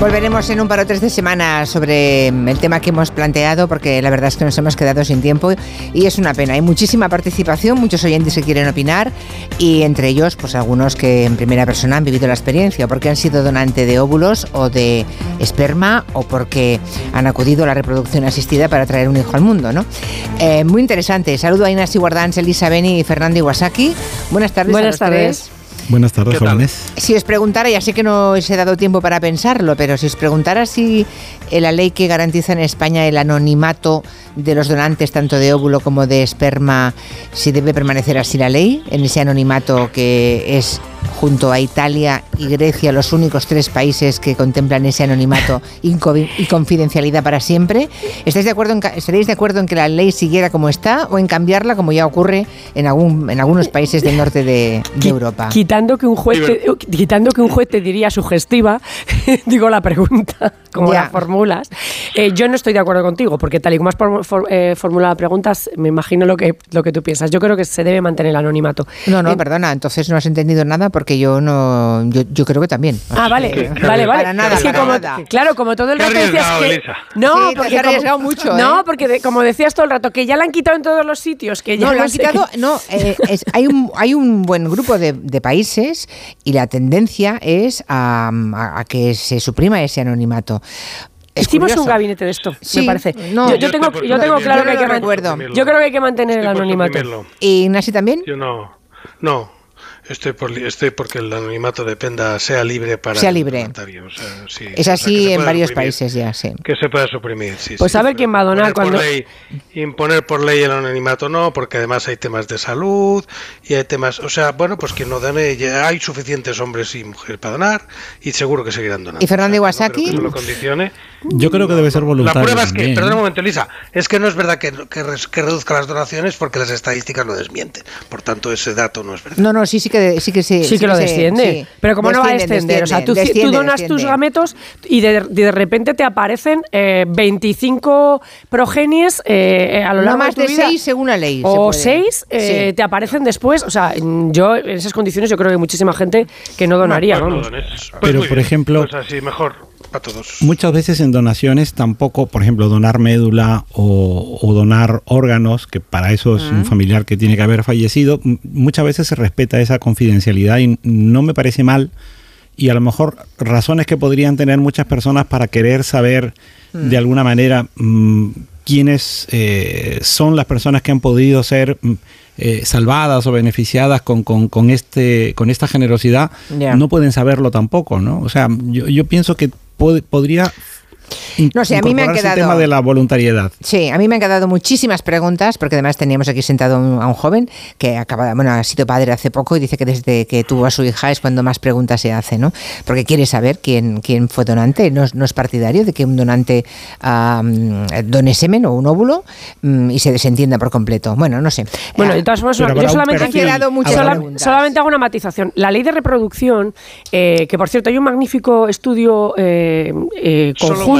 Volveremos en un par o tres de semanas sobre el tema que hemos planteado, porque la verdad es que nos hemos quedado sin tiempo y es una pena. Hay muchísima participación, muchos oyentes que quieren opinar y entre ellos, pues algunos que en primera persona han vivido la experiencia, porque han sido donante de óvulos o de esperma o porque han acudido a la reproducción asistida para traer un hijo al mundo, ¿no? Eh, muy interesante. Saludo a Inés Guardans, Elisa Beni y Fernando Iwasaki. Buenas tardes. Buenas tardes. Buenas tardes, jóvenes. Si os preguntara, ya sé que no os he dado tiempo para pensarlo, pero si os preguntara si la ley que garantiza en España el anonimato de los donantes, tanto de óvulo como de esperma, si debe permanecer así la ley, en ese anonimato que es junto a Italia y Grecia los únicos tres países que contemplan ese anonimato y confidencialidad para siempre. ¿Estáis de acuerdo en, ¿Estaréis de acuerdo en que la ley siguiera como está o en cambiarla como ya ocurre en, algún, en algunos países del norte de, Europa? Quitando que un juez te, quitando que un juez te diría sugestiva, digo la pregunta, como la formulas, eh, yo no estoy de acuerdo contigo, porque tal y como has eh, formulado preguntas, me imagino lo que, lo que tú piensas. Yo creo que se debe mantener el anonimato. No, no, perdona, entonces no has entendido nada porque yo no. Yo, creo que también. Ah, vale, vale, vale. Para nada, Claro, como todo el rato decías que. No, porque has arriesgado mucho. No, ¿eh? porque como decías todo el rato, que ya la han quitado en todos los sitios. Que ya no, lo han quitado. No, hay, un, hay un buen grupo de, países y la tendencia es a que se suprima ese anonimato. Hicimos un gabinete de esto, me parece. yo, tengo, yo tengo claro que hay que, yo creo que hay que mantener el anonimato. ¿Y Nasi también? Yo no. No, Estoy, por, estoy porque el anonimato dependa, sea libre para sea libre. es así en varios países ya, sí. Que se pueda suprimir, sí. Pues a ver quién va a donar cuando... imponer por ley el anonimato no, porque además hay temas de salud y hay temas... O sea, bueno, pues quien no done, ya hay suficientes hombres y mujeres para donar y seguro que seguirán donando. ¿Y Fernando Iwasaki? lo condicione. Yo creo que debe ser voluntario. La prueba es que, perdón un momento, Elisa, es que no es verdad que, que, reduzca las donaciones porque las estadísticas lo desmienten. Por tanto, ese dato no es verdad. No, no, sí, sí que sí que, sí, que lo desciende. Pero como no va a descender, o sea, tú, donas tus gametos y de, repente te aparecen 25 eh, progenies eh, a lo largo no más de, tu 6 según la ley. O 6 eh, te aparecen después. O sea, yo en esas condiciones yo creo que hay muchísima gente que no donaría. Pues Pero, por ejemplo... Pues así mejor. Todos. Muchas veces en donaciones tampoco, por ejemplo, donar médula o, donar órganos, que para eso es un familiar que tiene que haber fallecido, muchas veces se respeta esa confidencialidad y no me parece mal. Y a lo mejor razones que podrían tener muchas personas para querer saber de alguna manera mm, quiénes eh, son las personas que han podido ser mm, eh, salvadas o beneficiadas con, con, este, con esta generosidad, no pueden saberlo tampoco, ¿no? O sea, yo, yo pienso que podría no sé, a mí me han quedado. El tema de la voluntariedad. Sí, a mí me han quedado muchísimas preguntas, porque además teníamos aquí sentado a un joven que acaba, bueno, ha sido padre hace poco y dice que desde que tuvo a su hija es cuando más preguntas se hace, ¿no? Porque quiere saber quién, quién fue donante, no, es partidario de que un donante done semen o un óvulo mm, y se desentienda por completo. Bueno, no sé. Bueno, de todas formas, yo solamente, solamente hago una matización. La ley de reproducción, eh, que por cierto hay un magnífico estudio eh, eh, conjunto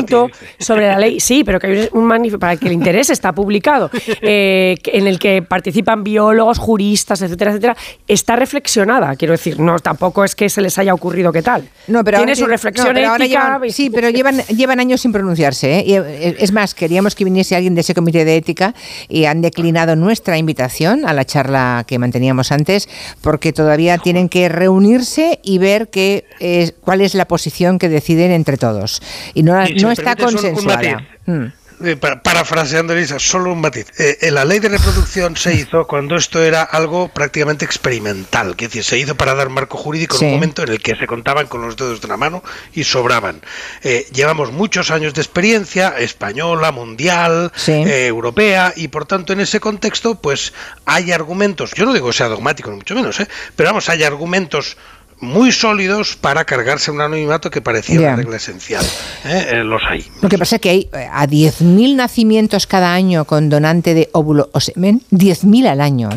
sobre la ley. Sí, pero que hay un manifiesto para que el interés está publicado, eh, en el que participan biólogos, juristas, etcétera, etcétera. Está reflexionada, quiero decir, no tampoco es que se les haya ocurrido qué tal. No, pero tiene su reflexión ética. sí, pero llevan llevan años sin pronunciarse. ¿eh? Eh, es más, queríamos que viniese alguien de ese comité de ética y han declinado nuestra invitación a la charla que manteníamos antes porque todavía tienen que reunirse y ver qué, cuál es la posición que deciden entre todos. Y no, no está consensuada. Hmm. Eh, parafraseando Elisa, solo un matiz. Eh, la ley de reproducción se hizo cuando esto era algo prácticamente experimental, que decir, se hizo para dar marco jurídico en un momento en el que se contaban con los dedos de una mano y sobraban. Eh, llevamos muchos años de experiencia española, mundial, europea, y por tanto en ese contexto, pues hay argumentos, yo no digo que sea dogmático, ni mucho menos, pero vamos, hay argumentos muy sólidos para cargarse un anonimato que parecía una regla esencial. ¿eh? Eh, los hay. Lo que pasa es que hay eh, a 10.000 nacimientos cada año con donante de óvulo o semen, 10.000 al año.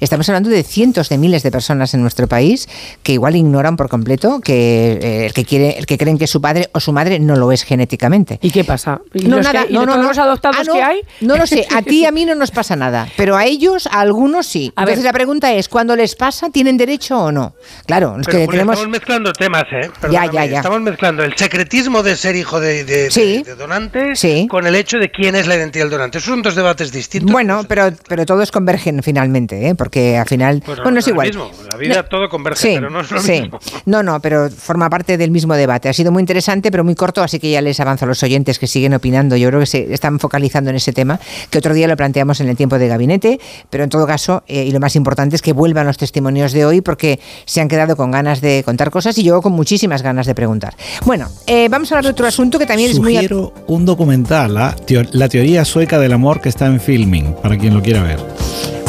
Estamos hablando de cientos de miles de personas en nuestro país que igual ignoran por completo que el que quiere, el que creen que su padre o su madre no lo es genéticamente. ¿Y qué pasa? no, nada, no, no, los adoptados ah, que hay? No lo sé, a ti y a mí no nos pasa nada, pero a ellos, a algunos sí. A Entonces la pregunta es, ¿cuándo les pasa, tienen derecho o no? Claro, es que Estamos mezclando temas, ¿eh? ya, ya, ya. Estamos mezclando el secretismo de ser hijo de, de, donante con el hecho de quién es la identidad del donante. Esos son dos debates distintos. Bueno, pero, pero todos convergen finalmente, ¿eh? porque al final. bueno, es igual. La vida todo converge, pero no es lo mismo. No, no, pero forma parte del mismo debate. Ha sido muy interesante, pero muy corto, así que ya les avanzo a los oyentes que siguen opinando. Yo creo que se están focalizando en ese tema, que otro día lo planteamos en el tiempo de gabinete, pero en todo caso, eh, y lo más importante es que vuelvan los testimonios de hoy, porque se han quedado con ganas de contar cosas y yo con muchísimas ganas de preguntar. Bueno, eh, vamos a hablar de otro asunto que también es muy... Quiero un documental, la, la teoría sueca del amor que está en filming, para quien lo quiera ver.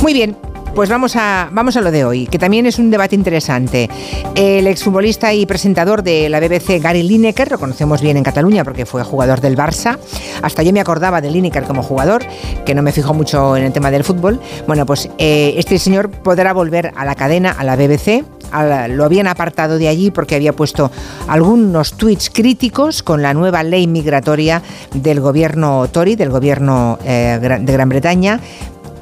Muy bien, pues vamos a, vamos a lo de hoy, que también es un debate interesante. El exfutbolista y presentador de la BBC, Gary Lineker, lo conocemos bien en Cataluña porque fue jugador del Barça. Hasta yo me acordaba de Lineker como jugador, que no me fijo mucho en el tema del fútbol. Bueno, pues eh, este señor podrá volver a la cadena, a la BBC. lo habían apartado de allí porque había puesto algunos tweets críticos con la nueva ley migratoria del gobierno Tory, del gobierno eh, de Gran Bretaña,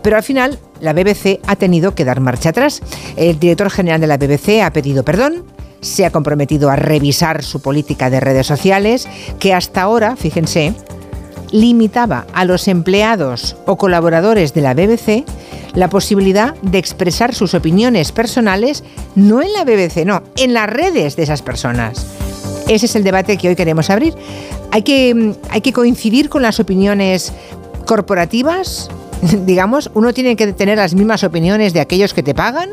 pero al final la BBC ha tenido que dar marcha atrás. El director general de la BBC ha pedido perdón, se ha comprometido a revisar su política de redes sociales, que hasta ahora, fíjense, limitaba a los empleados o colaboradores de la BBC la posibilidad de expresar sus opiniones personales, no en la BBC, no, en las redes de esas personas. Ese es el debate que hoy queremos abrir. Hay que, hay que coincidir con las opiniones corporativas digamos, uno tiene que tener las mismas opiniones de aquellos que te pagan.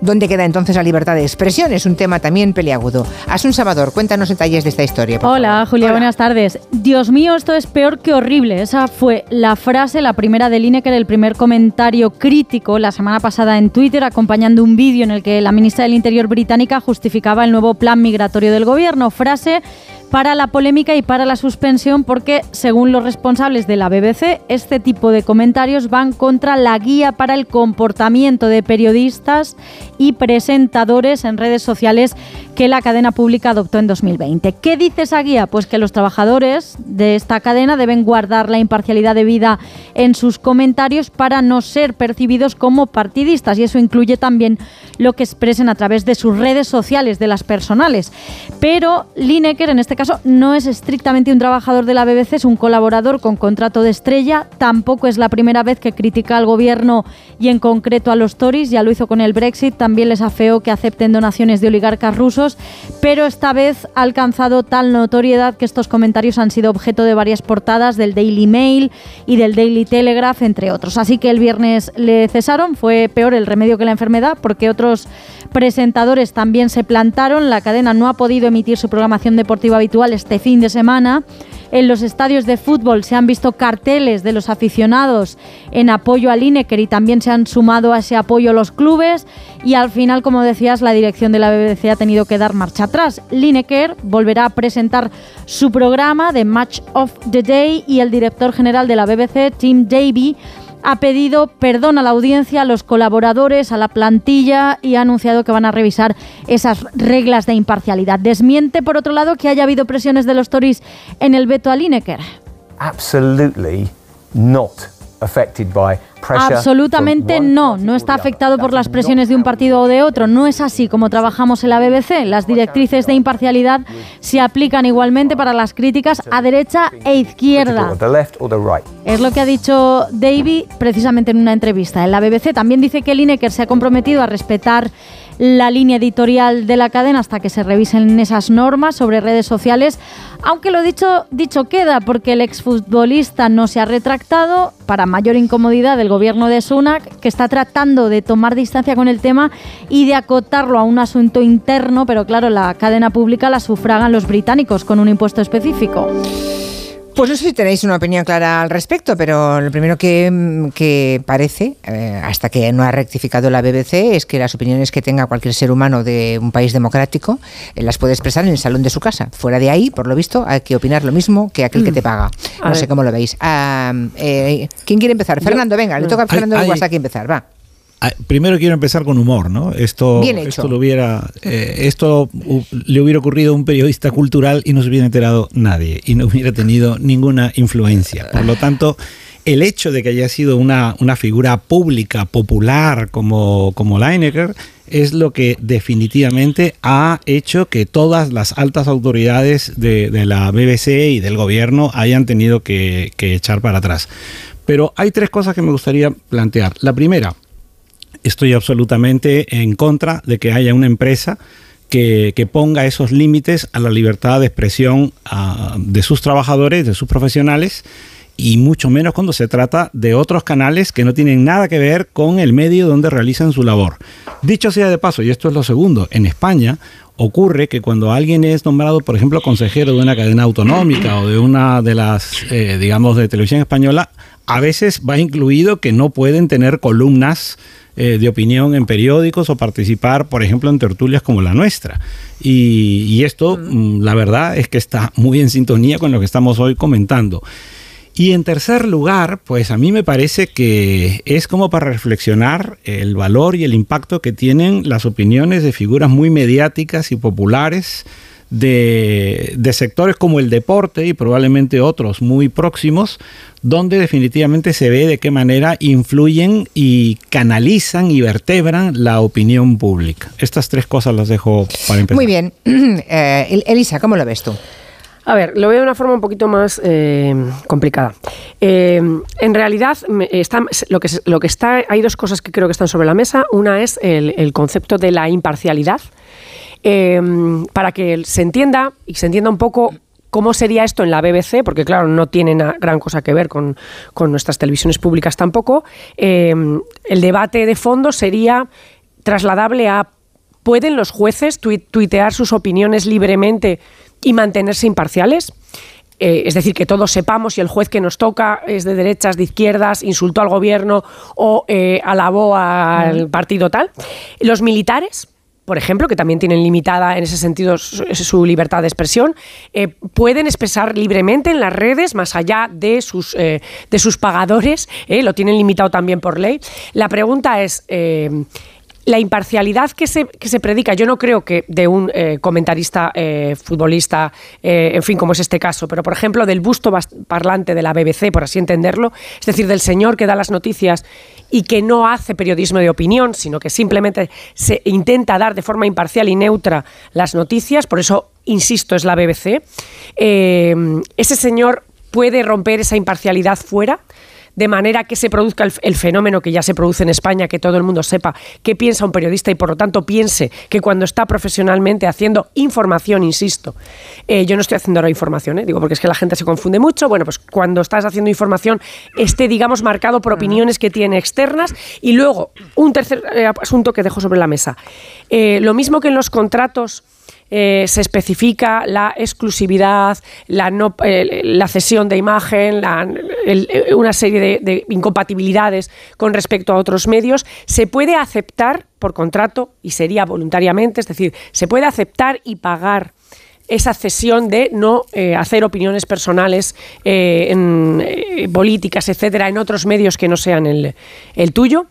¿Dónde queda entonces la libertad de expresión? Es un tema también peliagudo. un Salvador, cuéntanos detalles de esta historia. Hola, Julia, buenas tardes. Dios mío, esto es peor que horrible. Esa fue la frase, la primera de era el primer comentario crítico la semana pasada en Twitter, acompañando un vídeo en el que la ministra del Interior británica justificaba el nuevo plan migratorio del gobierno. Frase para la polémica y para la suspensión porque, según los responsables de la BBC, este tipo de comentarios van contra la guía para el comportamiento de periodistas y presentadores en redes sociales que la cadena pública adoptó en 2020. ¿Qué dice esa guía? Pues que los trabajadores de esta cadena deben guardar la imparcialidad debida en sus comentarios para no ser percibidos como partidistas y eso incluye también lo que expresen a través de sus redes sociales, de las personales. Pero Lineker en este caso no es estrictamente un trabajador de la BBC, es un colaborador con contrato de estrella. Tampoco es la primera vez que critica al gobierno y en concreto a los Tories. Ya lo hizo con el Brexit. También les afeó que acepten donaciones de oligarcas rusos. Pero esta vez ha alcanzado tal notoriedad que estos comentarios han sido objeto de varias portadas del Daily Mail y del Daily Telegraph, entre otros. Así que el viernes le cesaron. Fue peor el remedio que la enfermedad porque otros presentadores también se plantaron. La cadena no ha podido emitir su programación deportiva habitual este fin de semana. En los estadios de fútbol se han visto carteles de los aficionados en apoyo al Lineker y también se han sumado a ese apoyo los clubes. Y al final, como decías, la dirección de la BBC ha tenido que dar marcha atrás. Lineker volverá a presentar su programa de Match of the Day y el director general de la BBC, Tim Davy, ha pedido perdón a la audiencia, a los colaboradores, a la plantilla y ha anunciado que van a revisar esas reglas de imparcialidad. Desmiente, por otro lado, que haya habido presiones de los Tories en el veto a Lineker. Absolutely not affected by Absolutamente no, no está afectado por las presiones de un partido o de otro. No es así como trabajamos en la BBC. Las directrices de imparcialidad se aplican igualmente para las críticas a derecha e izquierda. Es lo que ha dicho Davy precisamente en una entrevista en la BBC. También dice que Lineker se ha comprometido a respetar la línea editorial de la cadena hasta que se revisen esas normas sobre redes sociales, aunque lo dicho, dicho queda porque el exfutbolista no se ha retractado para mayor incomodidad del gobierno de Sunak, que está tratando de tomar distancia con el tema y de acotarlo a un asunto interno, pero claro, la cadena pública la sufragan los británicos con un impuesto específico. Pues no sé si tenéis una opinión clara al respecto, pero lo primero que, parece, eh, hasta que no ha rectificado la BBC, es que las opiniones que tenga cualquier ser humano de un país democrático eh, las puede expresar en el salón de su casa. Fuera de ahí, por lo visto, hay que opinar lo mismo que aquel que te mm. paga. no sé cómo lo veis. Ah, eh, ¿Quién quiere empezar? Fernando, venga, le toca a Fernando hasta que empezar, va. Ah, primero quiero empezar con humor, ¿no? Esto, esto, lo hubiera, eh, esto le hubiera ocurrido a un periodista cultural y no se hubiera enterado nadie y no hubiera tenido ninguna influencia. Por lo tanto, el hecho de que haya sido una, una figura pública, popular como, como Lineker, es lo que definitivamente ha hecho que todas las altas autoridades de, la BBC y del gobierno hayan tenido que, echar para atrás. Pero hay tres cosas que me gustaría plantear. La primera, estoy absolutamente en contra de que haya una empresa que, ponga esos límites a la libertad de expresión ah, de sus trabajadores, de sus profesionales y mucho menos cuando se trata de otros canales que no tienen nada que ver con el medio donde realizan su labor. Dicho sea de paso, y esto es lo segundo, en España ocurre que cuando alguien es nombrado, por ejemplo, consejero de una cadena autonómica o de una de las, eh, digamos, de televisión española, a veces va incluido que no pueden tener columnas eh, de opinión en periódicos o participar, por ejemplo, en tertulias como la nuestra. Y, y esto, mm, la verdad, es que está muy en sintonía con lo que estamos hoy comentando. Y en tercer lugar, pues a mí me parece que es como para reflexionar el valor y el impacto que tienen las opiniones de figuras muy mediáticas y populares de, sectores como el deporte y probablemente otros muy próximos, donde definitivamente se ve de qué manera influyen y canalizan y vertebran la opinión pública. Estas tres cosas las dejo para empezar. Muy bien. Eh, Elisa, ¿cómo lo ves tú? A ver, lo veo de una forma un poquito más eh, complicada. Eh, en realidad, está, lo, que, lo que está, hay dos cosas que creo que están sobre la mesa. Una es el, concepto de la imparcialidad. Eh, para que se entienda y se entienda un poco cómo sería esto en la BBC, porque claro, no tiene gran cosa que ver con, nuestras televisiones públicas tampoco, el debate de fondo sería trasladable a ¿pueden los jueces tuitear sus opiniones libremente y mantenerse imparciales. Eh, es decir, que todos sepamos si el juez que nos toca es de derechas, de izquierdas, insultó al gobierno o eh, alabó al partido tal. Los militares, por ejemplo, que también tienen limitada en ese sentido su, libertad de expresión, eh, pueden expresar libremente en las redes, más allá de sus, de sus pagadores, lo tienen limitado también por ley. La pregunta es la imparcialidad que se, que se predica, yo no creo que de un eh, comentarista eh, futbolista, eh, en fin, como es este caso, pero por ejemplo del busto parlante de la BBC, por así entenderlo, es decir, del señor que da las noticias y que no hace periodismo de opinión, sino que simplemente se intenta dar de forma imparcial y neutra las noticias, por eso, insisto, es la BBC, ese señor puede romper esa imparcialidad fuera de manera que se produzca el, fenómeno que ya se produce en España, que todo el mundo sepa qué piensa un periodista y por lo tanto piense que cuando está profesionalmente haciendo información, insisto, eh, yo no estoy haciendo ahora información, eh, digo porque es que la gente se confunde mucho, bueno, pues cuando estás haciendo información esté, digamos, marcado por opiniones que tiene externas y luego un tercer eh, asunto que dejo sobre la mesa. lo mismo que en los contratos eh, se especifica la exclusividad, la, no, eh, la cesión de imagen, eh, una serie de, incompatibilidades con respecto a otros medios, se puede aceptar por contrato y sería voluntariamente, es decir, se puede aceptar y pagar esa cesión de no hacer opiniones personales políticas, etcétera, en otros medios que no sean el, el tuyo.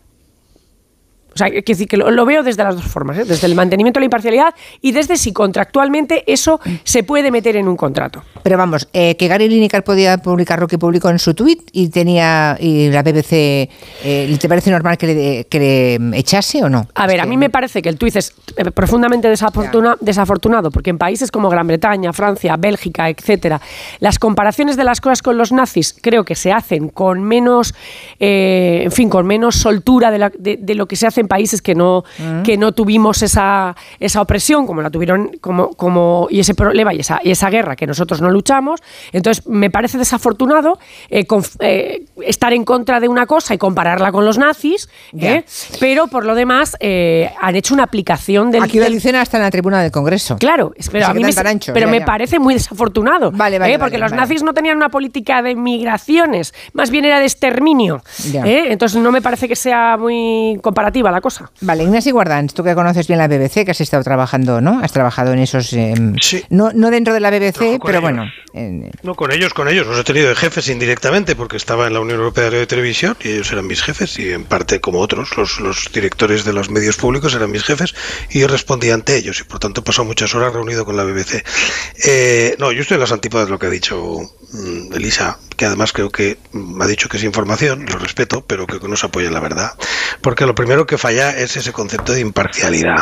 O sea, decir que lo, veo desde las dos formas, ¿eh? desde el mantenimiento de la imparcialidad y desde si contractualmente eso se puede meter en un contrato. Pero vamos, eh, que Gary Lineker podía publicar lo que publicó en su tweet y tenía y la BBC, eh, ¿te parece normal que le, que le, echase o no? A ver, a mí me parece que el tweet es profundamente desafortunado porque en países como Gran Bretaña, Francia, Bélgica, etcétera, las comparaciones de las cosas con los nazis creo que se hacen con menos, en fin, con menos soltura de, de lo que se hace países que no, mm. que no tuvimos esa, esa opresión, como la tuvieron, como, como, y ese problema y esa, y esa guerra que nosotros no luchamos. Entonces, me parece desafortunado eh, eh, estar en contra de una cosa y compararla con los nazis, ¿eh? pero por lo demás han hecho una aplicación del... Aquí lo dicen hasta en la tribuna del Congreso. Claro, pero, a mí me, pero me parece muy desafortunado. Vale, vale, porque los nazis no tenían una política de migraciones, más bien era de exterminio. Entonces, no me parece que sea muy comparativa la la cosa. Vale, Ignacio Guardans, tú que conoces bien la BBC, que has estado trabajando, ¿no? Has trabajado en esos... Em, sí. No, no dentro de la BBC, pero bueno. No, con ellos, con ellos. Los he tenido de jefes indirectamente porque estaba en la Unión Europea de Radio y Televisión y ellos eran mis jefes y en parte como otros, los, los directores de los medios públicos eran mis jefes y yo respondía ante ellos y por tanto he pasado muchas horas reunido con la BBC. Eh, no, yo estoy en las antípodas de lo que ha dicho mm, Elisa, que además creo que me ha dicho que es información, lo respeto, pero que no se apoya en la verdad. Porque lo primero que falla es ese concepto de imparcialidad.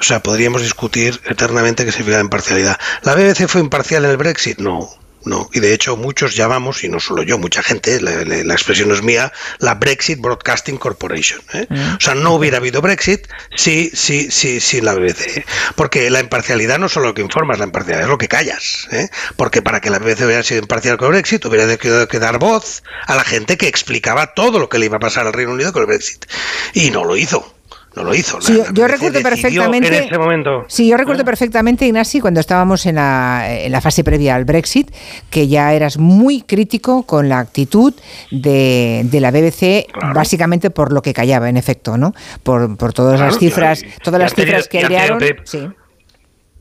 O sea, podríamos discutir eternamente qué significa imparcialidad. ¿La BBC fue imparcial en el Brexit? No. No, y de hecho muchos llamamos, y no solo yo, mucha gente, la, expresión es mía, la Brexit Broadcasting Corporation. ¿eh? Mm. O sea, no hubiera habido Brexit si, si, si, sin la BBC. Porque la imparcialidad no es solo lo que informas, la imparcialidad es lo que callas. ¿eh? Porque para que la BBC hubiera sido imparcial con el Brexit, hubiera tenido que dar voz a la gente que explicaba todo lo que le iba a pasar al Reino Unido con el Brexit. Y no lo hizo no lo hizo. Sí, yo recuerdo perfectamente. En ese momento. Sí, yo recuerdo perfectamente, Ignasi, cuando estábamos en la, en la, fase previa al Brexit, que ya eras muy crítico con la actitud de, de la BBC, básicamente por lo que callaba, en efecto, ¿no? Por, por todas las cifras, todas las cifras que airearon. Sí.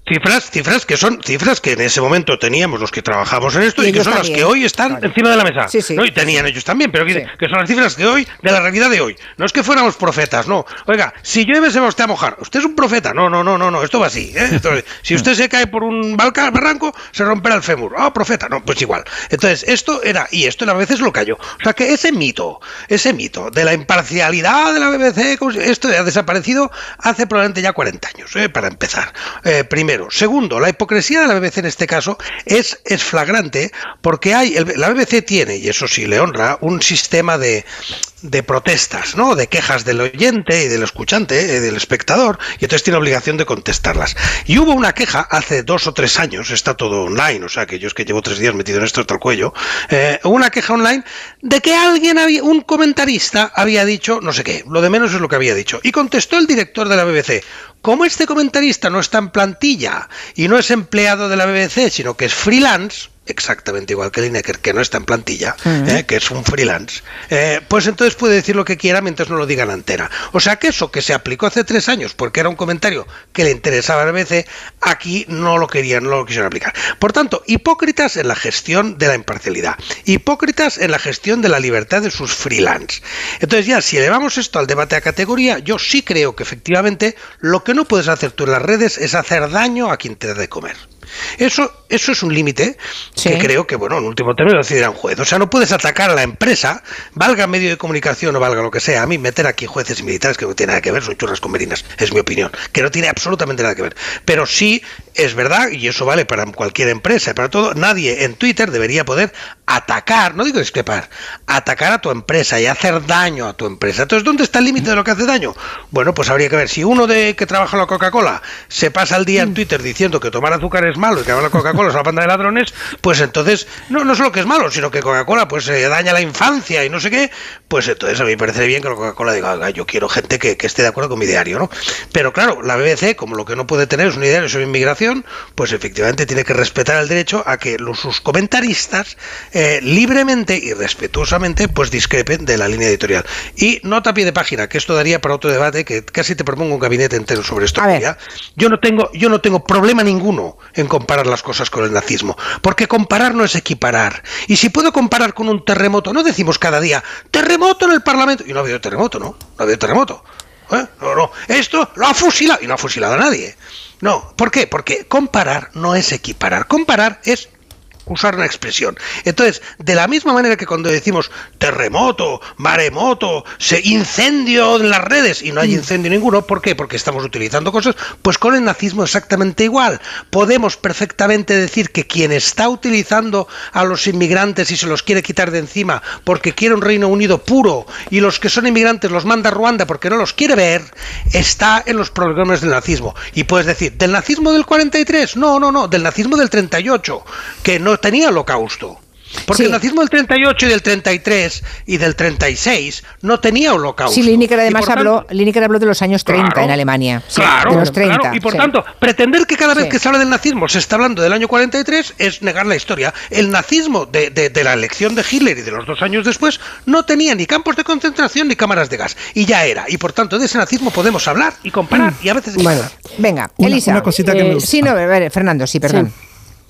Cifras, cifras que son cifras que en ese momento teníamos los que trabajamos en esto y, que son las que hoy están encima de la mesa. ¿no? Y tenían ellos también, pero que, son las cifras de hoy, de la realidad de hoy. No es que fuéramos profetas, no. Oiga, si llueve se va usted a mojar. Usted es un profeta. No, no, no, no, no. Esto va así. ¿eh? si usted se cae por un barranco, se romperá el fémur. Ah, profeta. No, pues igual. Entonces, esto era, y esto a veces lo cayó. O sea que ese mito, ese mito de la imparcialidad de la BBC, esto ha desaparecido hace probablemente ya 40 años, ¿eh? para empezar. Eh, primero, Segundo, la hipocresía de la BBC en este caso es, es flagrante porque hay, la BBC tiene, y eso sí le honra, un sistema de, de protestas, ¿no? De quejas del oyente y del escuchante, eh, del espectador, y entonces tiene obligación de contestarlas. Y hubo una queja hace dos o tres años, está todo online, o sea que yo es que llevo tres días metido en esto hasta el cuello, eh, una queja online de que alguien había, un comentarista había dicho no sé qué, lo de menos es lo que había dicho. Y contestó el director de la BBC, como este comentarista no está en plantilla y no es empleado de la BBC, sino que es freelance, exactamente igual que Lineker, que no está en plantilla, eh, que es un freelance, eh, pues entonces puede decir lo que quiera mientras no lo digan entera. O sea que eso que se aplicó hace tres años porque era un comentario que le interesaba a BBC, aquí no lo querían, no lo quisieron aplicar. Por tanto, hipócritas en la gestión de la imparcialidad, hipócritas en la gestión de la libertad de sus freelance. Entonces ya, si elevamos esto al debate a categoría, yo sí creo que efectivamente lo que no puedes hacer tú en las redes es hacer daño a quien te da de comer. Eso, eso es un límite que creo que, bueno, en último término decidirá un juez. O sea, no puedes atacar a la empresa, valga medio de comunicación o valga lo que sea. A mí meter aquí jueces y militares que no tiene nada que ver, son churras con merinas, es mi opinión, que no tiene absolutamente nada que ver. Pero sí es verdad, y eso vale para cualquier empresa, para todo, nadie en Twitter debería poder atacar, no digo discrepar, atacar a tu empresa y hacer daño a tu empresa. Entonces, ¿dónde está el límite de lo que hace daño? Bueno, pues habría que ver, si uno de que trabaja en la Coca-Cola se pasa el día en Twitter diciendo que tomar azúcar es malo y que la Coca-Cola es una banda de ladrones, pues entonces, no, no solo que es malo, sino que Coca-Cola pues se daña la infancia y no sé qué, pues entonces a mí me parece bien que la Coca-Cola diga, yo quiero gente que, esté de acuerdo con mi diario, ¿no? Pero claro, la BBC, como lo que no puede tener es un diario sobre inmigración, pues efectivamente tiene que respetar el derecho a que los, sus comentaristas eh, libremente y respetuosamente pues discrepen de la línea editorial. Y nota a pie de página, que esto daría para otro debate, que casi te propongo un gabinete entero sobre esto. Yo no tengo, yo no tengo problema ninguno en comparar las cosas con el nazismo, porque comparar no es equiparar. Y si puedo comparar con un terremoto, no decimos cada día, terremoto en el Parlamento, y no ha habido terremoto, ¿no? No ha habido terremoto. ¿Eh? No, no, esto lo ha fusilado y no ha fusilado a nadie. No, ¿por qué? Porque comparar no es equiparar. Comparar es usar una expresión. Entonces, de la misma manera que cuando decimos terremoto, maremoto, se incendio en las redes y no hay mm. incendio ninguno, ¿por qué? Porque estamos utilizando cosas, pues con el nazismo exactamente igual. Podemos perfectamente decir que quien está utilizando a los inmigrantes y se los quiere quitar de encima porque quiere un Reino Unido puro y los que son inmigrantes los manda a Ruanda porque no los quiere ver, está en los programas del nazismo. Y puedes decir, ¿del nazismo del 43? No, no, no, del nazismo del 38, que no tenía holocausto. Porque el nazismo del 38 y del 33 y del 36 no tenía holocausto. Sí, Lineker además habló, habló de los años 30 en Alemania. claro, de los 30, y por tanto, pretender que cada vez que se habla del nazismo se está hablando del año 43 es negar la historia. El nazismo de, de, la elección de Hitler y de los dos años después no tenía ni campos de concentración ni cámaras de gas. Y ya era. Y por tanto, de ese nazismo podemos hablar y comparar y a veces... Bueno, venga, Elisa. Una cosita que me... Eh, sí, no, Fernando, sí, perdón.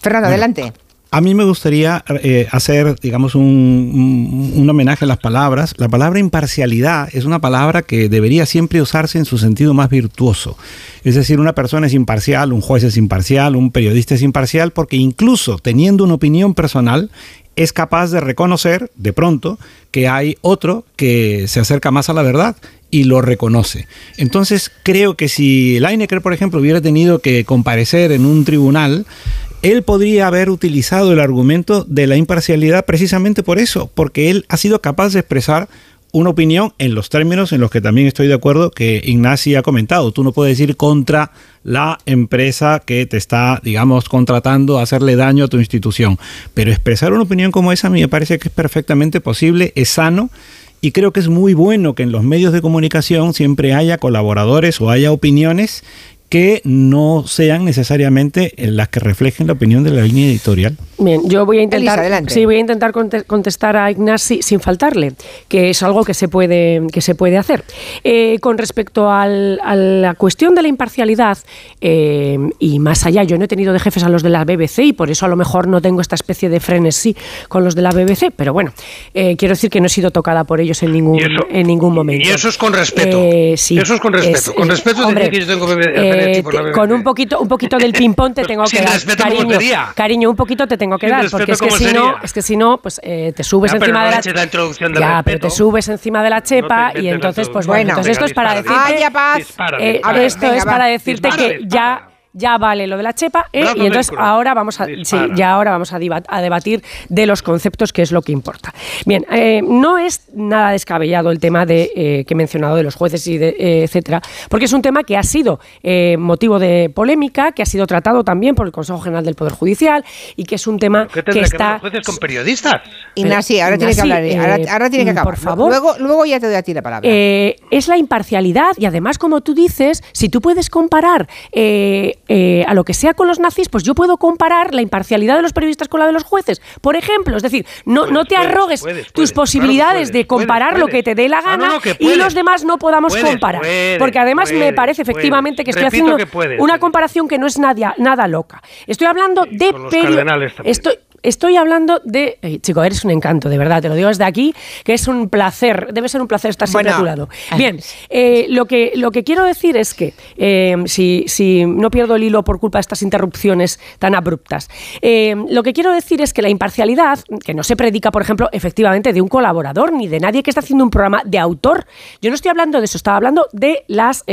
Fernando, adelante. A mí me gustaría eh, hacer, digamos, un, homenaje a las palabras. La palabra imparcialidad es una palabra que debería siempre usarse en su sentido más virtuoso. Es decir, una persona es imparcial, un juez es imparcial, un periodista es imparcial, porque incluso teniendo una opinión personal, es capaz de reconocer de pronto que hay otro que se acerca más a la verdad y lo reconoce. Entonces creo que si Leinecker, por ejemplo, hubiera tenido que comparecer en un tribunal, él podría haber utilizado el argumento de la imparcialidad precisamente por eso, porque él ha sido capaz de expresar una opinión en los términos en los que también estoy de acuerdo que Ignacio ha comentado. Tú no puedes ir contra la empresa que te está, digamos, contratando a hacerle daño a tu institución. Pero expresar una opinión como esa a mí me parece que es perfectamente posible, es sano y creo que es muy bueno que en los medios de comunicación siempre haya colaboradores o haya opiniones que no sean necesariamente las que reflejen la opinión de la línea editorial. Bien, yo voy a intentar, sí, voy a intentar contestar a Ignasi sin faltarle, que es algo que se puede, que se puede hacer. Eh, con respecto a la cuestión de la imparcialidad, eh, y más allá, yo no he tenido de jefes a los de la BBC y por eso a lo mejor no tengo esta especie de frenesí con los de la BBC, pero bueno, eh, quiero decir que no he sido tocada por ellos en ningún, en ningún momento. Y eso es con respeto. sí, eso es con respeto. con respeto hombre, que yo tengo eh, con un poquito, un poquito del ping-pong te tengo que dar. Cariño, cariño, un poquito te tengo que dar, porque es que, si no, es que si no, pues eh, te subes encima de la, la Ya, pero te subes encima de la chepa y entonces, pues bueno, entonces esto es para decirte. Ah, ya paz. esto es para decirte que ya ya vale lo de la chepa ¿eh? y entonces ahora vamos a sí, ya ahora vamos a, debatir de los conceptos que es lo que importa. Bien eh, no es nada descabellado el tema de eh, que he mencionado de los jueces y de, etcétera porque es un tema que ha sido motivo de polémica que ha sido tratado también por el Consejo General del Poder Judicial y que es un tema que está que jueces con periodistas Ignacio ahora tiene que hablar ahora, tiene que acabar. por favor. Luego luego ya te doy a ti la palabra. Es la imparcialidad y además como tú dices si tú puedes comparar eh, a lo que sea con los nazis, pues yo puedo comparar la imparcialidad de los periodistas con la de los jueces. Por ejemplo, es decir, no, no te arrogues tus posibilidades de comparar lo que te dé la gana y los demás no podamos comparar. Porque además me parece efectivamente que estoy haciendo una comparación que no es nada, nada loca. Estoy hablando de periodistas estoy hablando de. chico, eres un encanto, de verdad, te lo digo desde aquí, que es un placer, debe ser un placer estar siempre a tu lado. Bien, eh, lo, que, lo que quiero decir es que, eh, si, si, no pierdo el hilo por culpa de estas interrupciones tan abruptas, eh, lo que quiero decir es que la imparcialidad, que no se predica, por ejemplo, efectivamente de un colaborador ni de nadie que está haciendo un programa de autor, yo no estoy hablando de eso, estaba hablando de las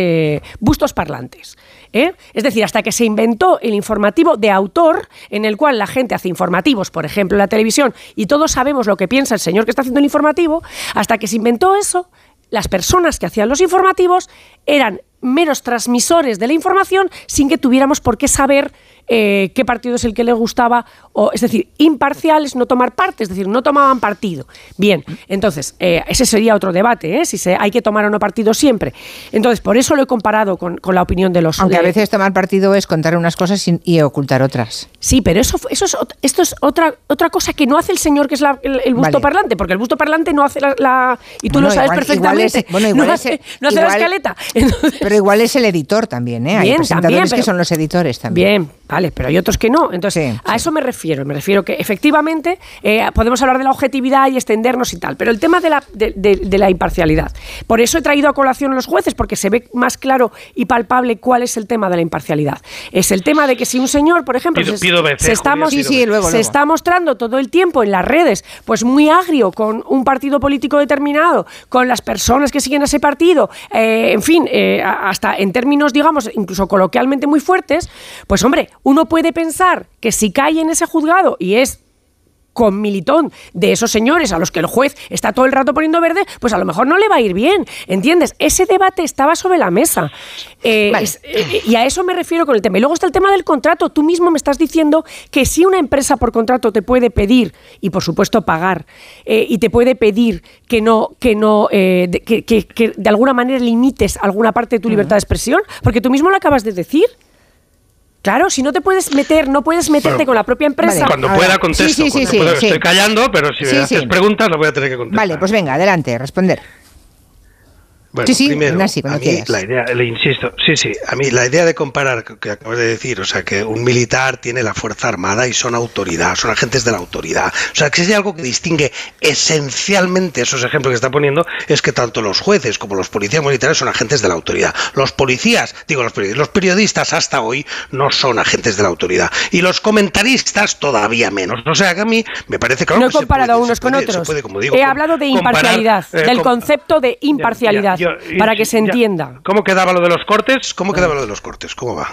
bustos parlantes. ¿Eh? Es decir, hasta que se inventó el informativo de autor, en el cual la gente hace informativos, por ejemplo, en la televisión, y todos sabemos lo que piensa el señor que está haciendo el informativo, hasta que se inventó eso, las personas que hacían los informativos eran meros transmisores de la información sin que tuviéramos por qué saber eh, qué partido es el que le gustaba, o, es decir, imparciales, no tomar parte, es decir, no tomaban partido. Bien, entonces, eh, ese sería otro debate, ¿eh? si se, hay que tomar o no partido siempre. Entonces, por eso lo he comparado con, la opinión de los... Aunque a veces tomar partido es contar unas cosas y, ocultar otras. Sí, pero eso, eso es, esto es otra, otra cosa que no hace el señor, que es el, busto parlante, porque el busto parlante no hace la... y tú lo sabes perfectamente. bueno, igual no, hace, no hace la escaleta. pero igual es el editor también, ¿eh? Hay presentadores que son los editores también. Bien, Vale, pero hay otros que no. Entonces, a eso me refiero. Me refiero que efectivamente eh, podemos hablar de la objetividad y extendernos y tal, pero el tema de la, de, la imparcialidad. Por eso he traído a colación a los jueces, porque se ve más claro y palpable cuál es el tema de la imparcialidad. Es el tema de que si un señor, por ejemplo, se, estamos, se está mostrando todo el tiempo en las redes, pues muy agrio con un partido político determinado, con las personas que siguen a ese partido, eh, en fin, eh, hasta en términos, digamos, incluso coloquialmente muy fuertes, pues hombre, uno puede pensar que si cae en ese juzgado y es con Militón de esos señores a los que el juez está todo el rato poniendo verde, pues a lo mejor no le va a ir bien. ¿Entiendes? Ese debate estaba sobre la mesa. Eh, eh, y a eso me refiero con el tema. Y luego está el tema del contrato. Tú mismo me estás diciendo que si una empresa por contrato te puede pedir, y por supuesto pagar, eh, y te puede pedir que no, que no, que, que de alguna manera limites alguna parte de tu libertad de expresión, porque tú mismo lo acabas de decir. Claro, si no te puedes meter, no puedes meterte con la propia empresa. Cuando pueda contesto. Sí, sí, sí, estoy callando, pero si me haces preguntas lo voy a tener que contestar. Vale, pues venga, adelante, responder. Bueno, sí, sí, primero, a mí la idea, le insisto, sí, sí, a mí la idea de comparar, que acabas de decir, o sea, que un militar tiene la fuerza armada y son autoridad, son agentes de la autoridad. O sea, que si hay algo que distingue esencialmente esos ejemplos que está poniendo, es que tanto los jueces como los policías militares son agentes de la autoridad. Los policías, digo los periodistas, los periodistas hasta hoy no son agentes de la autoridad. Y los comentaristas todavía menos. O sea, que a mí me parece que... No he comparado unos con otros. he hablado de imparcialidad, eh, del concepto de imparcialidad para que se entienda. ¿Cómo quedaba lo de los cortes? ¿Cómo quedaba lo de los cortes? ¿Cómo va?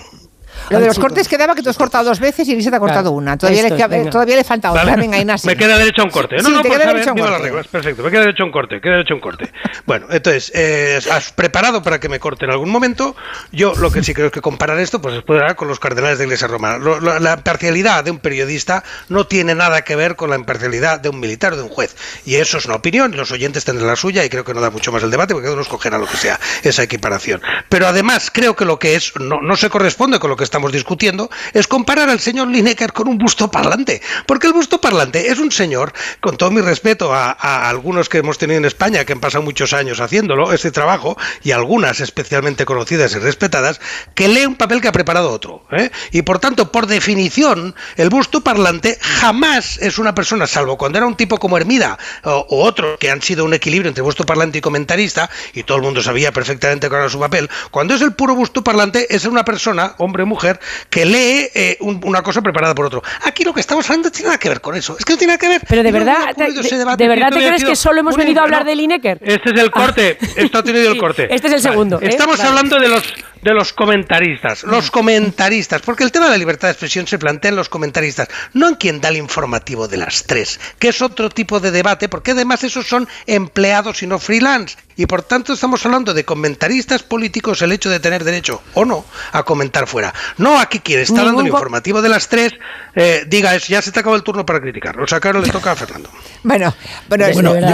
Lo de los cortes quedaba que tú has cortado dos veces y se te ha cortado una. Todavía, le, todavía le falta otra. Venga, Me queda derecho a un corte. No, no, te queda derecho a un corte. Las Perfecto, me queda derecho a un corte. Queda derecho a un corte. Bueno, entonces, eh, ¿has preparado para que me corte en algún momento? Yo lo que sí creo que comparar esto, pues se puede dar con los cardenales de la Iglesia Romana. la imparcialidad de un periodista no tiene nada que ver con la imparcialidad de un militar o de un juez. Y eso es una opinión, los oyentes tendrán la suya y creo que no da mucho más el debate porque cada uno escogerá lo que sea esa equiparación. Pero además creo que lo que es no, no se corresponde con lo que estamos discutiendo es comparar al señor Lineker con un busto parlante. Porque el busto parlante es un señor, con todo mi respeto a, algunos que hemos tenido en España, que han pasado muchos años haciéndolo, este trabajo, y algunas especialmente conocidas y respetadas, que lee un papel que ha preparado otro. ¿eh? Y por tanto, por definición, el busto parlante jamás es una persona, salvo cuando era un tipo como Hermida o, otro, que han sido un equilibrio entre busto parlante y comentarista, y todo el mundo sabía perfectamente cuál era su papel, cuando es el puro busto parlante, es una persona, hombre o mujer, que lee eh, una cosa preparada por otro. Aquí lo que estamos hablando tiene nada que ver con eso. Es que no tiene nada que ver. Pero de verdad, de, verdad te crees que solo hemos venido a hablar de Lineker. Este es el corte. Esto ha tenido el corte. Este es el segundo. ¿eh? Estamos hablando de los de los comentaristas. Los comentaristas, porque el tema de la libertad de expresión se plantea en los comentaristas, no en quien da el informativo de las tres, que es otro tipo de debate, porque además esos son empleados y no freelance. Y por tanto estamos hablando de comentaristas políticos el hecho de tener derecho o no a comentar fuera. No aquí quien está dando el informativo de las tres eh, diga eso, ya se te acabó el turno para criticar. O sea, que ahora le toca a Fernando. Bueno, bueno,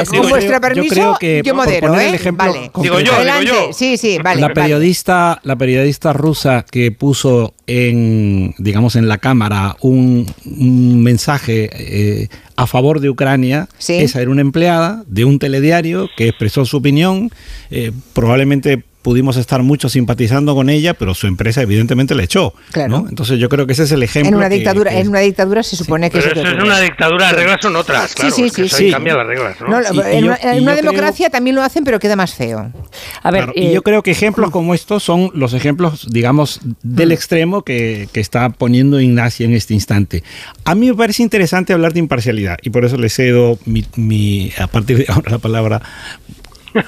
con vuestro permiso, yo, modero, ¿eh? vale. Digo yo, digo yo. Sí, sí, vale. La periodista, la periodista rusa que puso en, digamos, en la cámara un, mensaje eh, a favor de Ucrania. Esa era una empleada de un telediario que expresó su opinión, eh, probablemente pudimos estar mucho simpatizando con ella, pero su empresa evidentemente le echó. Claro. Entonces yo creo que ese es el ejemplo. En una dictadura, en una dictadura se supone que pero eso es una dictadura, las reglas son otras, claro. Sí, sí, sí. Cambia las reglas. ¿no? en, una, democracia también lo hacen, pero queda más feo. A ver, y yo creo que ejemplos como estos son los ejemplos, digamos, del mm. extremo que, que está poniendo Ignacia en este instante. A mí me parece interesante hablar de imparcialidad y por eso le cedo mi, mi, a partir de ahora la palabra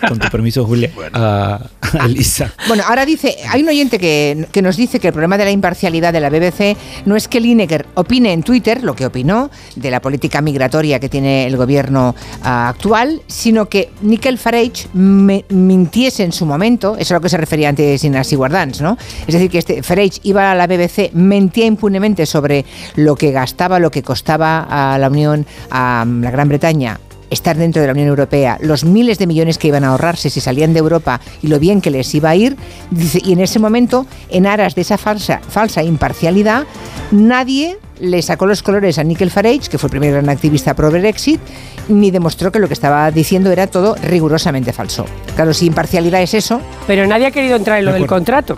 con tu permiso, Julia, a, Elisa. Bueno, ahora dice, hay un oyente que, nos dice que el problema de la imparcialidad de la BBC no es que Lineker opine en Twitter lo que opinó de la política migratoria que tiene el gobierno ah, actual, sino que Nickel Farage mintiese en su momento, eso es a lo que se refería antes Inasi Guardans, ¿no? Es decir, que este Farage iba a la BBC, mentía impunemente sobre lo que gastaba, lo que costaba a la Unión, a la Gran Bretaña estar dentro de la Unión Europea, los miles de millones que iban a ahorrarse si salían de Europa y lo bien que les iba a ir, y en ese momento, en aras de esa falsa, falsa imparcialidad, nadie le sacó los colores a Nickel Farage, que fue el primer gran activista pro Brexit, ni demostró que lo que estaba diciendo era todo rigurosamente falso. Claro, si imparcialidad es eso. Pero nadie ha querido entrar en lo del contrato.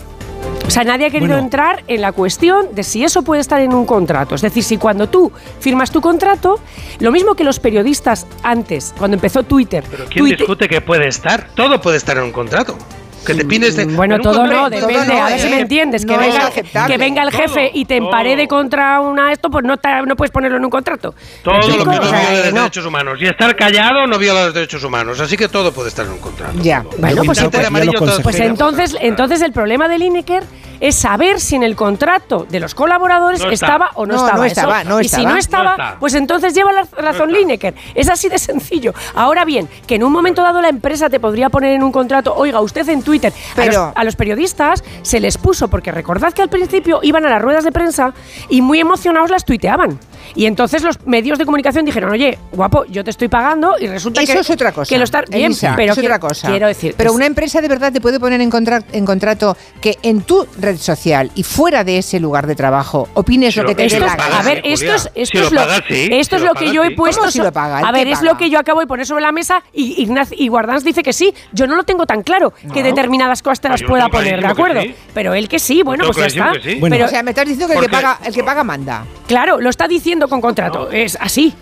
O sea, nadie ha querido entrar en la cuestión de si eso puede estar en un contrato. Es decir, si cuando tú firmas tu contrato, lo mismo que los periodistas antes, cuando empezó Twitter. ¿Pero quién discute que puede estar? Todo puede estar en un contrato que te pines de. Bueno, todo no, depende. a ver si me ¿eh? entiendes. que, venga, que venga el jefe y te emparede contra una esto, pues no, no puedes ponerlo en un contrato. Todo lo que no viola los derechos humanos. Y estar callado no viola los derechos humanos. Así que todo puede estar en un contrato. Ya. Bueno, pues, pues, pues entonces, entonces el problema de Lineker es saber si en el contrato de los colaboradores estaba o no, estaba. No estaba, no y si no estaba, pues entonces lleva la razón Lineker. Es así de sencillo. Ahora bien, que en un momento dado la empresa te podría poner en un contrato, oiga, usted en Twitter, Pero, a, los, periodistas se les puso, porque recordad que al principio iban a las ruedas de prensa y muy emocionados las tuiteaban. Y entonces los medios de comunicación dijeron, oye, guapo, yo te estoy pagando y resulta que... Eso es otra cosa. Que lo está bien, pero es otra cosa. Quiero decir... Pero una empresa de verdad te puede poner en, en contrato que en tu red social y fuera de ese lugar de trabajo opines lo, que te dé la A ver, esto es, esto es lo, esto es lo que yo he puesto... Si lo paga? A ver, es lo que yo acabo de poner sobre la mesa y Ignacio y Guardans dice que sí. Yo no lo tengo tan claro que determinadas cosas te las pueda poner, ¿de acuerdo? Pero él que sí, bueno, pues ya está. Pero, o sea, me estás diciendo que el que, paga, el que paga manda. Claro, lo está diciendo con contrato. Es así.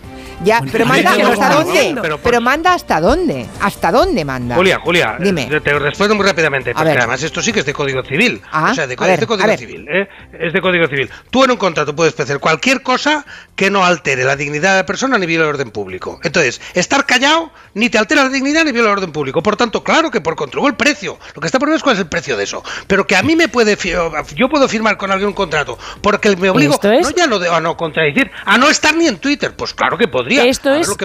Ya, pero manda hasta dónde. Pero, manda hasta dónde. ¿Hasta dónde manda? Julia, Julia, Dime. te respondo muy rápidamente. Porque además esto sí que es de código civil. Ah, o sea, de, es de código civil. ¿eh? Es de código civil. Tú en un contrato puedes hacer cualquier cosa que no altere la dignidad de la persona ni viole el orden público. Entonces, estar callado ni te altera la dignidad ni viola el orden público. Por tanto, claro que por control el precio. Lo que está por ver es cuál es el precio de eso. Pero que a mí me puede. Yo puedo firmar con alguien un contrato porque me obligo. No ya lo de, a no contradecir, a no estar ni en Twitter. Pues claro que podría. Esto es lo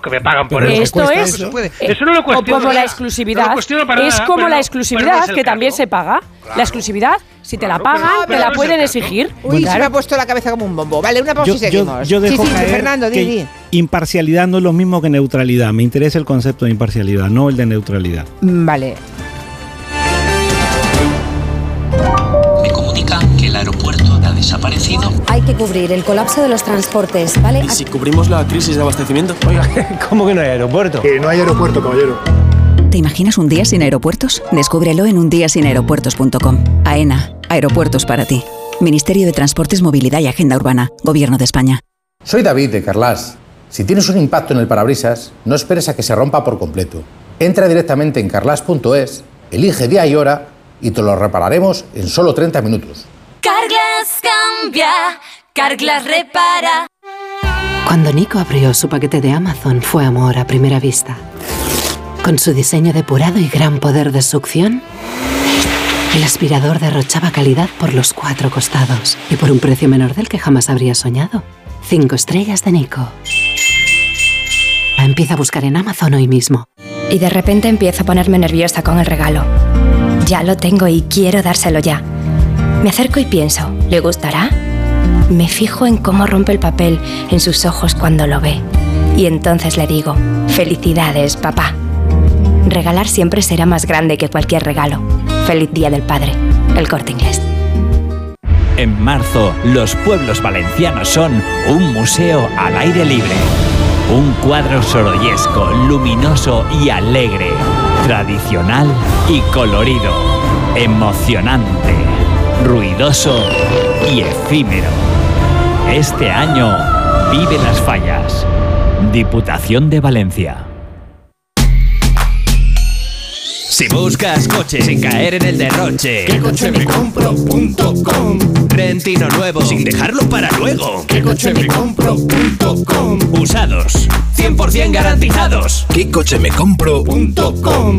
que me pagan por eso. Esto es. Eso, no lo cuestiono. Como la exclusividad. es como la exclusividad que también se paga. La exclusividad, si te la pagan, te la pueden exigir. Uy, se me ha puesto la cabeza como un bombo. Vale, una pausa y seguimos. Yo, dejo Fernando, di, Imparcialidad no es lo mismo que neutralidad. Me interesa el concepto de imparcialidad, no el de neutralidad. Mm, vale. Desaparecido. Hay que cubrir el colapso de los transportes, ¿vale? ¿Y si cubrimos la crisis de abastecimiento? Oiga, ¿cómo que no hay aeropuerto? Que no hay aeropuerto, caballero. ¿Te imaginas un día sin aeropuertos? Descúbrelo en undiasinaeropuertos.com. AENA, aeropuertos para ti. Ministerio de Transportes, Movilidad y Agenda Urbana, Gobierno de España. Soy David de Carlas. Si tienes un impacto en el parabrisas, no esperes a que se rompa por completo. Entra directamente en carlas.es, elige día y hora y te lo repararemos en solo 30 minutos. Carglass cambia, Carglass repara. Cuando Nico abrió su paquete de Amazon fue amor a primera vista. Con su diseño depurado y gran poder de succión, el aspirador derrochaba calidad por los cuatro costados y por un precio menor del que jamás habría soñado. Cinco estrellas de Nico. Empieza a buscar en Amazon hoy mismo. Y de repente empiezo a ponerme nerviosa con el regalo. Ya lo tengo y quiero dárselo ya. Me acerco y pienso, ¿le gustará? Me fijo en cómo rompe el papel en sus ojos cuando lo ve. Y entonces le digo, felicidades, papá. Regalar siempre será más grande que cualquier regalo. Feliz Día del Padre. El corte inglés. En marzo, los pueblos valencianos son un museo al aire libre. Un cuadro sorollesco, luminoso y alegre. Tradicional y colorido. Emocionante ruidoso y efímero. Este año vive las fallas. Diputación de Valencia. Si buscas coche sin caer en el derroche, ¿qué coche me compro.com? Rentino nuevo sin dejarlo para luego. ¿Qué coche me compro.com? Usados, 100% garantizados. ¿Qué coche me compro.com?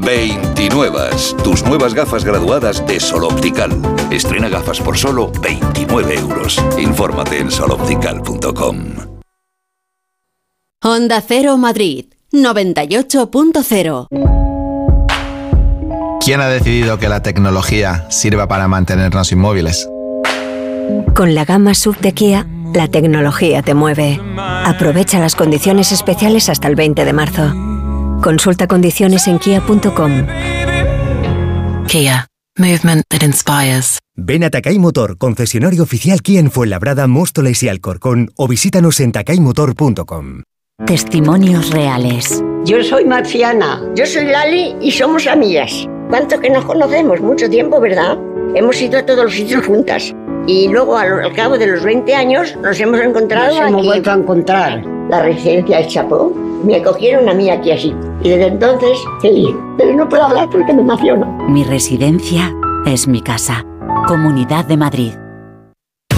29. Tus nuevas gafas graduadas de Sol Optical. Estrena gafas por solo 29 euros. Infórmate en soloptical.com. Honda Cero Madrid 98.0 ¿Quién ha decidido que la tecnología sirva para mantenernos inmóviles? Con la gama sub de Kia, la tecnología te mueve. Aprovecha las condiciones especiales hasta el 20 de marzo. Consulta condiciones en kia.com. Kia. Movement that inspires. Ven a Takai Motor, concesionario oficial Kia en Fuenlabrada, Móstoles y Alcorcón o visítanos en takaymotor.com. Testimonios reales. Yo soy Marciana. Yo soy Lali y somos amigas. ¿Cuánto que nos conocemos? Mucho tiempo, ¿verdad? Hemos ido a todos los sitios juntas. Y luego, al, al cabo de los 20 años, nos hemos encontrado Nos hemos vuelto a encontrar. La residencia del Chapó. Me acogieron a mí aquí así. Y desde entonces, feliz. Pero no puedo hablar porque me emociono. Mi residencia es mi casa. Comunidad de Madrid.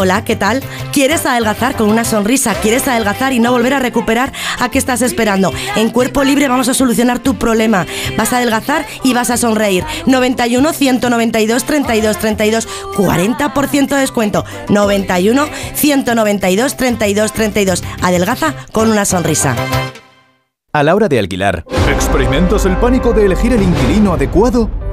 Hola, ¿qué tal? ¿Quieres adelgazar con una sonrisa? ¿Quieres adelgazar y no volver a recuperar? ¿A qué estás esperando? En Cuerpo Libre vamos a solucionar tu problema. Vas a adelgazar y vas a sonreír. 91 192 32 32 40% de descuento. 91 192 32 32. Adelgaza con una sonrisa. A la hora de alquilar, ¿Experimentas el pánico de elegir el inquilino adecuado?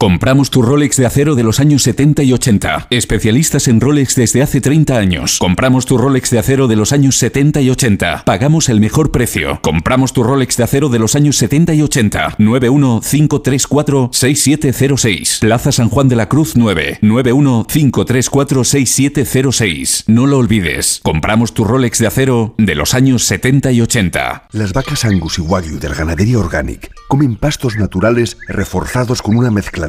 Compramos tu Rolex de acero de los años 70 y 80. Especialistas en Rolex desde hace 30 años. Compramos tu Rolex de acero de los años 70 y 80. Pagamos el mejor precio. Compramos tu Rolex de acero de los años 70 y 80. 915346706. Plaza San Juan de la Cruz 9. 915346706. No lo olvides. Compramos tu Rolex de acero de los años 70 y 80. Las vacas Angus y Wagyu de la ganadería Organic comen pastos naturales reforzados con una mezcla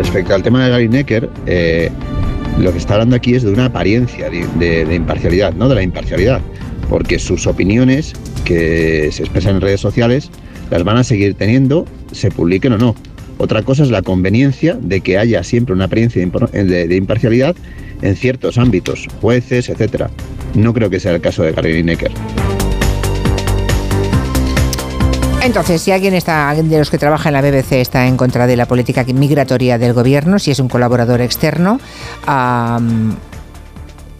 Respecto al tema de Gary Necker, eh, lo que está hablando aquí es de una apariencia de, imparcialidad, no de la imparcialidad, porque sus opiniones que se expresan en redes sociales las van a seguir teniendo, se publiquen o no. Otra cosa es la conveniencia de que haya siempre una apariencia de de, imparcialidad en ciertos ámbitos, jueces, etcétera. No creo que sea el caso de Gary Necker. Entonces, si alguien está, de los que trabaja en la BBC está en contra de la política migratoria del gobierno, si es un colaborador externo,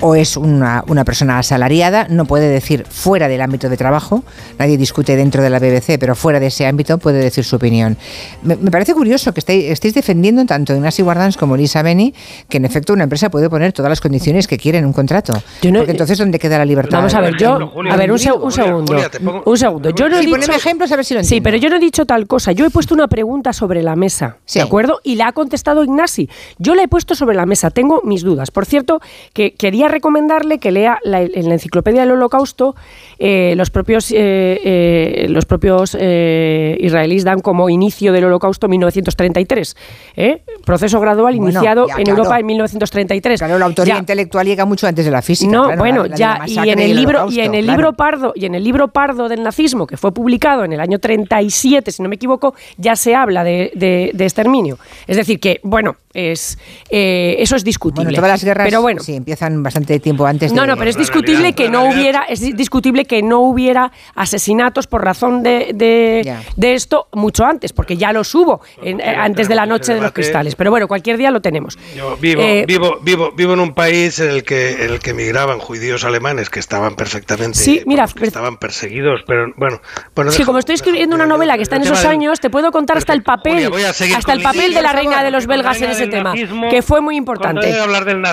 o es una, una persona asalariada, no puede decir fuera del ámbito de trabajo, nadie discute dentro de la BBC, pero fuera de ese ámbito puede decir su opinión. Me, me parece curioso que estéis, estéis defendiendo tanto Ignasi Guardans como Lisa Beni que en efecto una empresa puede poner todas las condiciones que quiere en un contrato. Porque entonces, ¿dónde queda la libertad? Vamos a ver, yo, a ver, un, se- un segundo, un segundo. Yo no he Sí, dicho, ejemplos a ver si lo Sí, pero yo no he dicho tal cosa. Yo he puesto una pregunta sobre la mesa, ¿de acuerdo? Y la ha contestado Ignasi. Yo la he puesto sobre la mesa. Tengo mis dudas. Por cierto, que quería recomendarle que lea la- en la enciclopedia del Holocausto. eh, los propios, eh, eh, los propios israelíes dan como inicio del Holocausto 1933. ¿eh? Proceso gradual Bueno, iniciado ya, en claro. Europa en 1933. Claro, la autoría Ya. intelectual llega mucho antes de la física. No, claro, bueno, la- ya la y en el el libro y en el claro. libro pardo y en el libro pardo del nazismo que fue publicado en el año 37, si no me equivoco, ya se habla de, de- de exterminio. Es decir que bueno, es eso es discutible. Bueno, todas las guerras pero bueno, sí, empiezan bastante tiempo antes no, de... no, pero es discutible que no hubiera, es discutible que no hubiera asesinatos por razón de, de, de esto mucho antes, porque ya los hubo en- eh, antes de la noche de los cristales. Pero bueno, cualquier día lo tenemos. Yo vivo, Eh, vivo, vivo, vivo en un país en el que en el que migraban judíos alemanes que estaban perfectamente Sí, mira, que estaban perseguidos, pero bueno, bueno Sí, deja- como estoy escribiendo una novela que está en esos años, te puedo contar hasta el papel, Julia, hasta el papel de la reina de los belgas en ese tema, que fue muy importante.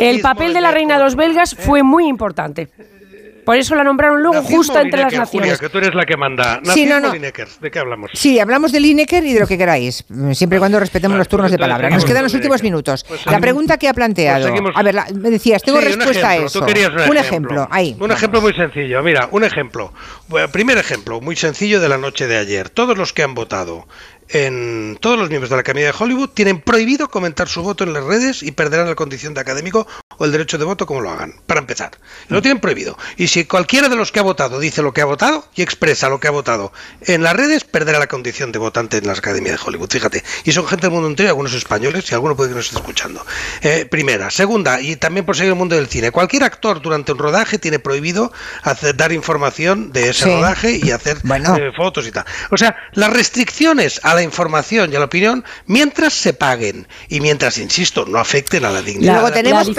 El papel de la reina de los belgas fue muy importante. Por eso la nombraron luego Nazismo justo entre las naciones. Julia, que tú eres la que manda. Sí, no, no. Lineker, ¿De qué hablamos? Sí, hablamos de Lineker y de lo que queráis, siempre y cuando respetemos los turnos de palabra. Nos seguimos quedan los últimos Lineker. minutos. Pues la pregunta que ha planteado. pues A ver, la- me decías, tengo Sí, un respuesta ejemplo, a eso. Querías un, ejemplo, ahí. Un ejemplo muy sencillo. Mira, un ejemplo. Bueno, primer ejemplo, muy sencillo de la noche de ayer. Todos los que han votado en todos los miembros de la Academia de Hollywood tienen prohibido comentar su voto en las redes y perderán la condición de académico o el derecho de voto como lo hagan, para empezar. Lo tienen prohibido. Y si cualquiera de los que ha votado dice lo que ha votado y expresa lo que ha votado en las redes, perderá la condición de votante en la Academia de Hollywood. Fíjate. Y son gente del mundo entero, algunos españoles y alguno puede que nos esté escuchando. Eh, primera. Segunda, y también por seguir el mundo del cine. Cualquier actor durante un rodaje tiene prohibido hacer, dar información de ese Sí. rodaje y hacer eh, fotos y tal. O sea, las restricciones a la información y a la opinión mientras se paguen y mientras, insisto, no afecten a la dignidad. Luego tenemos La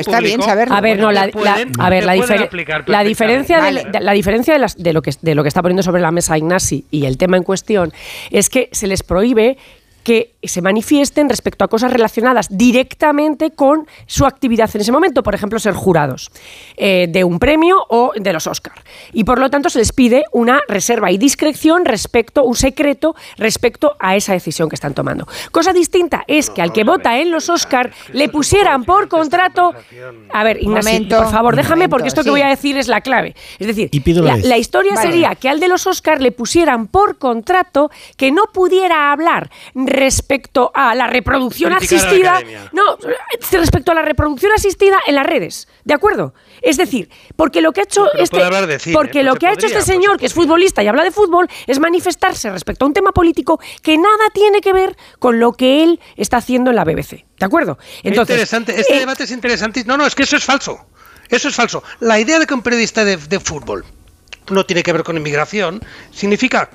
está bien saberlo. A ver, no, la, pueden- la- a ver, la, difere- la diferencia, de- la diferencia de, las- de lo que, de lo que está poniendo sobre la mesa Ignasi y el tema en cuestión es que se les prohíbe que se manifiesten respecto a cosas relacionadas directamente con su actividad en ese momento, por ejemplo, ser jurados eh, de un premio o de los Oscar. Y por lo tanto se les pide una reserva y discreción respecto, un secreto respecto a esa decisión que están tomando. Cosa distinta es que al que vota en los Oscar le pusieran por contrato. A ver, Momento, por favor, déjame momento, porque esto sí. que voy a decir es la clave. Es decir, Y pido la, la vez. la historia Vale. sería que al de los Oscar le pusieran por contrato que no pudiera hablar respecto a la reproducción Criticar a la asistida. No, respecto a la reproducción asistida en las redes. ¿De acuerdo? Es decir, porque lo que ha hecho este. de cine, porque pues lo se que ha hecho este pues señor, que es futbolista y habla de fútbol, es manifestarse respecto a un tema político que nada tiene que ver con lo que él está haciendo en la BBC. ¿De acuerdo? Entonces, interesante. Este eh, debate es interesante. No, no, es que eso es falso. Eso es falso. La idea de que un periodista de, de fútbol no tiene que ver con inmigración significa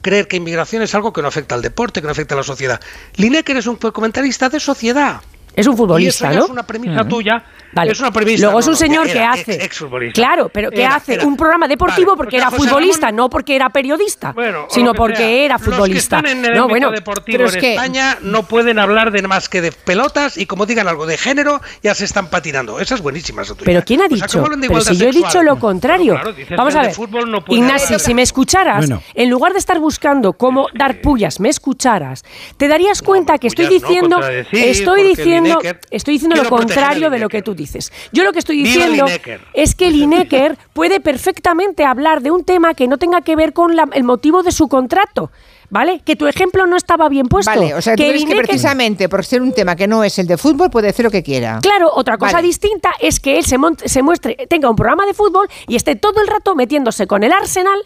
creer que inmigración es algo que no afecta al deporte, que no afecta a la sociedad. Lineker es un comentarista de sociedad. Es un futbolista, y eso ya ¿no? Es una premisa tuya. Vale. Es una premisa. Luego es un no, señor era que ex- hace. exfutbolista. claro, pero que Era, hace era. un programa deportivo Vale, porque o era José futbolista, Ramón- no porque era periodista, Bueno, o sino porque sea. era Los que futbolista. están en el no, bueno, deportivo pero en es que España no pueden hablar de más que de pelotas y como digan algo de género ya se están patinando. Esa es buenísima esa. Pero ¿quién ha O sea, dicho? ¿cómo hablan de Pero si yo he dicho lo contrario. Claro, dices Vamos a ver. no Ignacio, si me escucharas, Bueno. en lugar de estar buscando cómo dar pullas, me escucharas, te darías cuenta que estoy diciendo, estoy diciendo, estoy diciendo lo contrario de lo que tú dices. Yo lo que estoy diciendo es que Lineker puede perfectamente hablar de un tema que no tenga que ver con la- el motivo de su contrato. ¿Vale? Que tu ejemplo no estaba bien puesto. Vale, o sea, tú que Lineker- precisamente por ser un tema que no es el de fútbol puede hacer lo que quiera. Claro, otra cosa Vale. distinta es que él se, se muestre, tenga un programa de fútbol y esté todo el rato metiéndose con el Arsenal,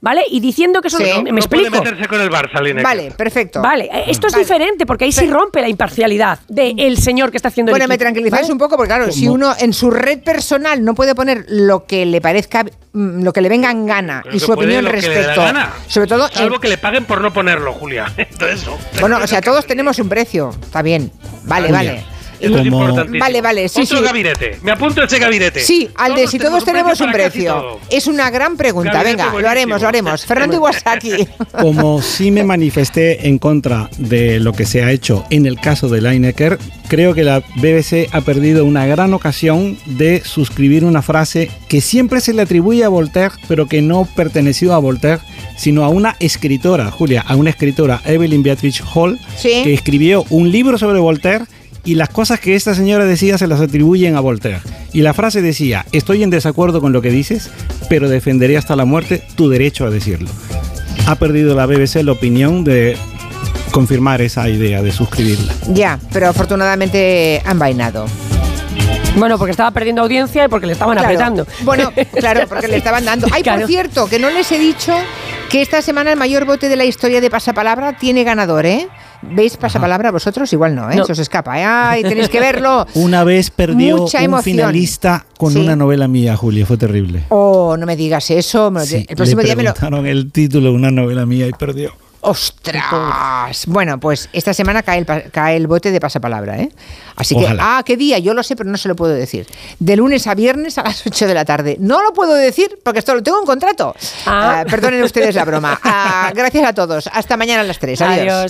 ¿vale? Y diciendo que eso Sí. no, me no explico. puede meterse con el Barça, Lineker. Vale, perfecto. Vale, eh, esto es Vale. diferente porque ahí sí rompe la imparcialidad del señor que está haciendo Bueno, el me equipo, tranquilizáis ¿vale? un poco porque claro, si uno en su red personal no puede poner lo que le parezca, mm, lo que le venga en gana Creo y su opinión lo que le dé la respecto, gana. sobre todo, Salvo que le paguen por no ponerlo, Julia. Entonces, no. bueno, o sea, todos tenemos un precio, está bien, vale, Vale. vale. Eso es Como- importantísimo. Vale, vale, sí, Otro sí. gabinete. Me apunto ese gabinete. Sí, al de si todos tenemos un precio. Es una gran pregunta. Gabinete Venga, lo buenísimo. haremos, lo haremos. Fernando Iwasaki. Como sí me manifesté en contra de lo que se ha hecho en el caso de Lineker, creo que la BBC ha perdido una gran ocasión de suscribir una frase que siempre se le atribuye a Voltaire, pero que no perteneció a Voltaire, sino a una escritora, Julia, a una escritora, Evelyn Beatrice Hall, Sí. que escribió un libro sobre Voltaire y las cosas que esta señora decía se las atribuyen a Voltaire. Y la frase decía, estoy en desacuerdo con lo que dices, pero defenderé hasta la muerte tu derecho a decirlo. Ha perdido la BBC la opinión de confirmar esa idea, de suscribirla. Ya, pero afortunadamente han vainado. Bueno, porque estaba perdiendo audiencia y porque le estaban Claro. apretando. Bueno, claro, porque le estaban dando. Ay, Claro. por cierto, que no les he dicho que esta semana el mayor bote de la historia de Pasapalabra tiene ganador, ¿eh? ¿Veis Pasapalabra vosotros? Igual no, ¿eh? No. Se os escapa. ¿eh? Ay, tenéis que verlo. Una vez perdió Mucha un emoción. finalista con Sí. una novela mía, Julia, fue terrible. Oh, no me digas eso. me lo- Sí, el próximo le día me lo. preguntaron el título de una novela mía y perdió. ¡Ostras! Bueno, pues esta semana cae el, cae el bote de pasapalabra, ¿eh? Así que, Ojalá. ah, ¿qué día? Yo lo sé, pero no se lo puedo decir. De lunes a viernes a las 8 de la tarde. No lo puedo decir porque esto lo tengo en contrato. Ah. Ah, perdonen ustedes la broma. Ah, gracias a todos. Hasta mañana a las 3. Adiós. Adiós.